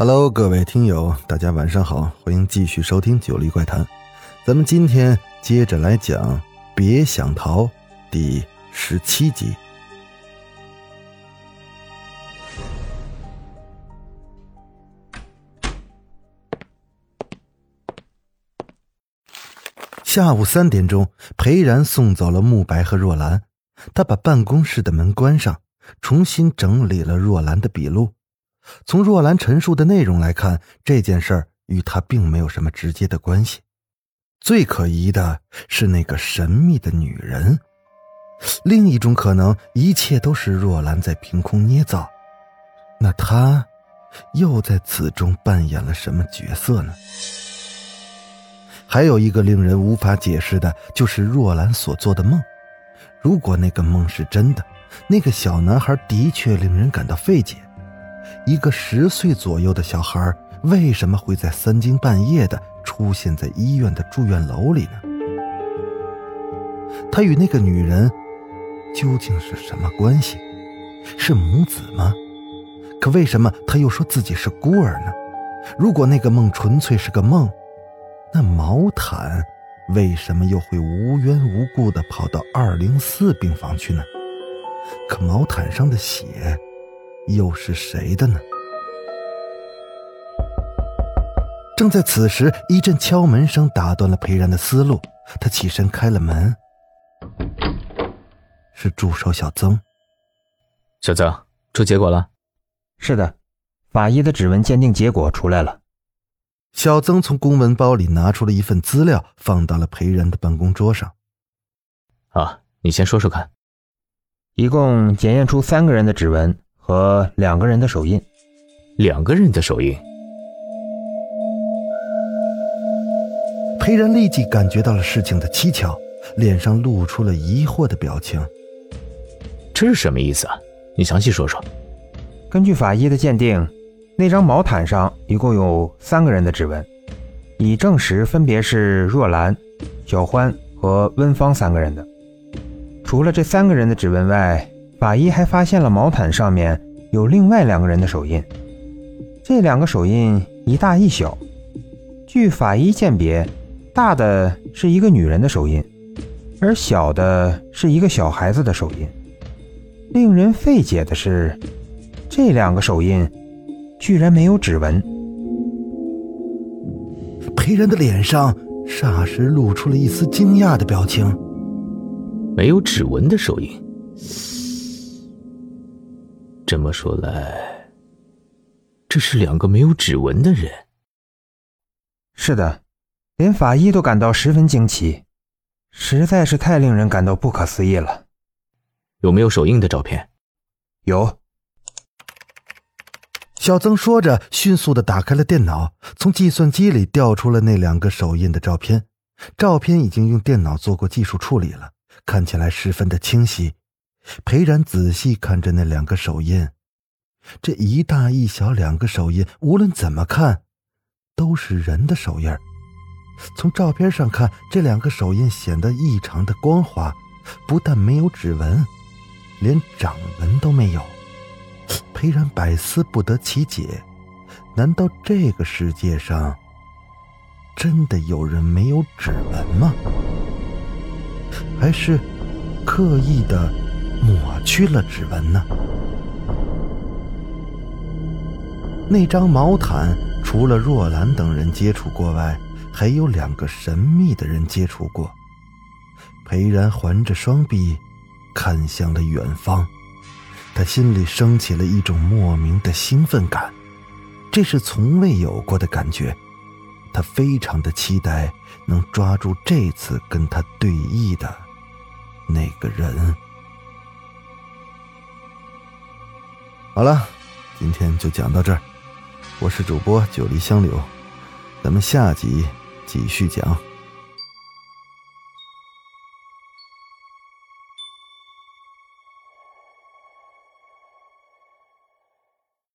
Hello，各位听友，大家晚上好，欢迎继续收听《九黎怪谈》。咱们今天接着来讲《别想逃》第十七集。下午三点钟，裴然送走了慕白和若兰，他把办公室的门关上，重新整理了若兰的笔录。从若兰陈述的内容来看，这件事儿与他并没有什么直接的关系。最可疑的是那个神秘的女人。另一种可能，一切都是若兰在凭空捏造。那她又在此中扮演了什么角色呢？还有一个令人无法解释的，就是若兰所做的梦。如果那个梦是真的，那个小男孩的确令人感到费解。一个十岁左右的小孩，为什么会在三更半夜的出现在医院的住院楼里呢？他与那个女人究竟是什么关系？是母子吗？可为什么他又说自己是孤儿呢？如果那个梦纯粹是个梦，那毛毯为什么又会无缘无故的跑到二零四病房去呢？可毛毯上的血……又是谁的呢？正在此时，一阵敲门声打断了裴然的思路。他起身开了门，是助手小曾。小曾，出结果了？是的，法医的指纹鉴定结果出来了。小曾从公文包里拿出了一份资料，放到了裴然的办公桌上。啊，你先说说看。一共检验出三个人的指纹。和两个人的手印，两个人的手印。裴然立即感觉到了事情的蹊跷，脸上露出了疑惑的表情。这是什么意思啊？你详细说说。根据法医的鉴定，那张毛毯上一共有三个人的指纹，已证实分别是若兰、小欢和温芳三个人的。除了这三个人的指纹外，法医还发现了毛毯上面有另外两个人的手印，这两个手印一大一小。据法医鉴别，大的是一个女人的手印，而小的是一个小孩子的手印。令人费解的是，这两个手印居然没有指纹。裴然的脸上霎时露出了一丝惊讶的表情。没有指纹的手印。这么说来，这是两个没有指纹的人。是的，连法医都感到十分惊奇，实在是太令人感到不可思议了。有没有手印的照片？有。小曾说着，迅速的打开了电脑，从计算机里调出了那两个手印的照片。照片已经用电脑做过技术处理了，看起来十分的清晰。裴然仔细看着那两个手印，这一大一小两个手印，无论怎么看，都是人的手印从照片上看，这两个手印显得异常的光滑，不但没有指纹，连掌纹都没有。裴然百思不得其解：难道这个世界上真的有人没有指纹吗？还是刻意的？抹去了指纹呢？那张毛毯除了若兰等人接触过外，还有两个神秘的人接触过。裴然环着双臂，看向了远方，他心里升起了一种莫名的兴奋感，这是从未有过的感觉。他非常的期待能抓住这次跟他对弈的那个人。好了，今天就讲到这儿。我是主播九黎香柳，咱们下集继续讲。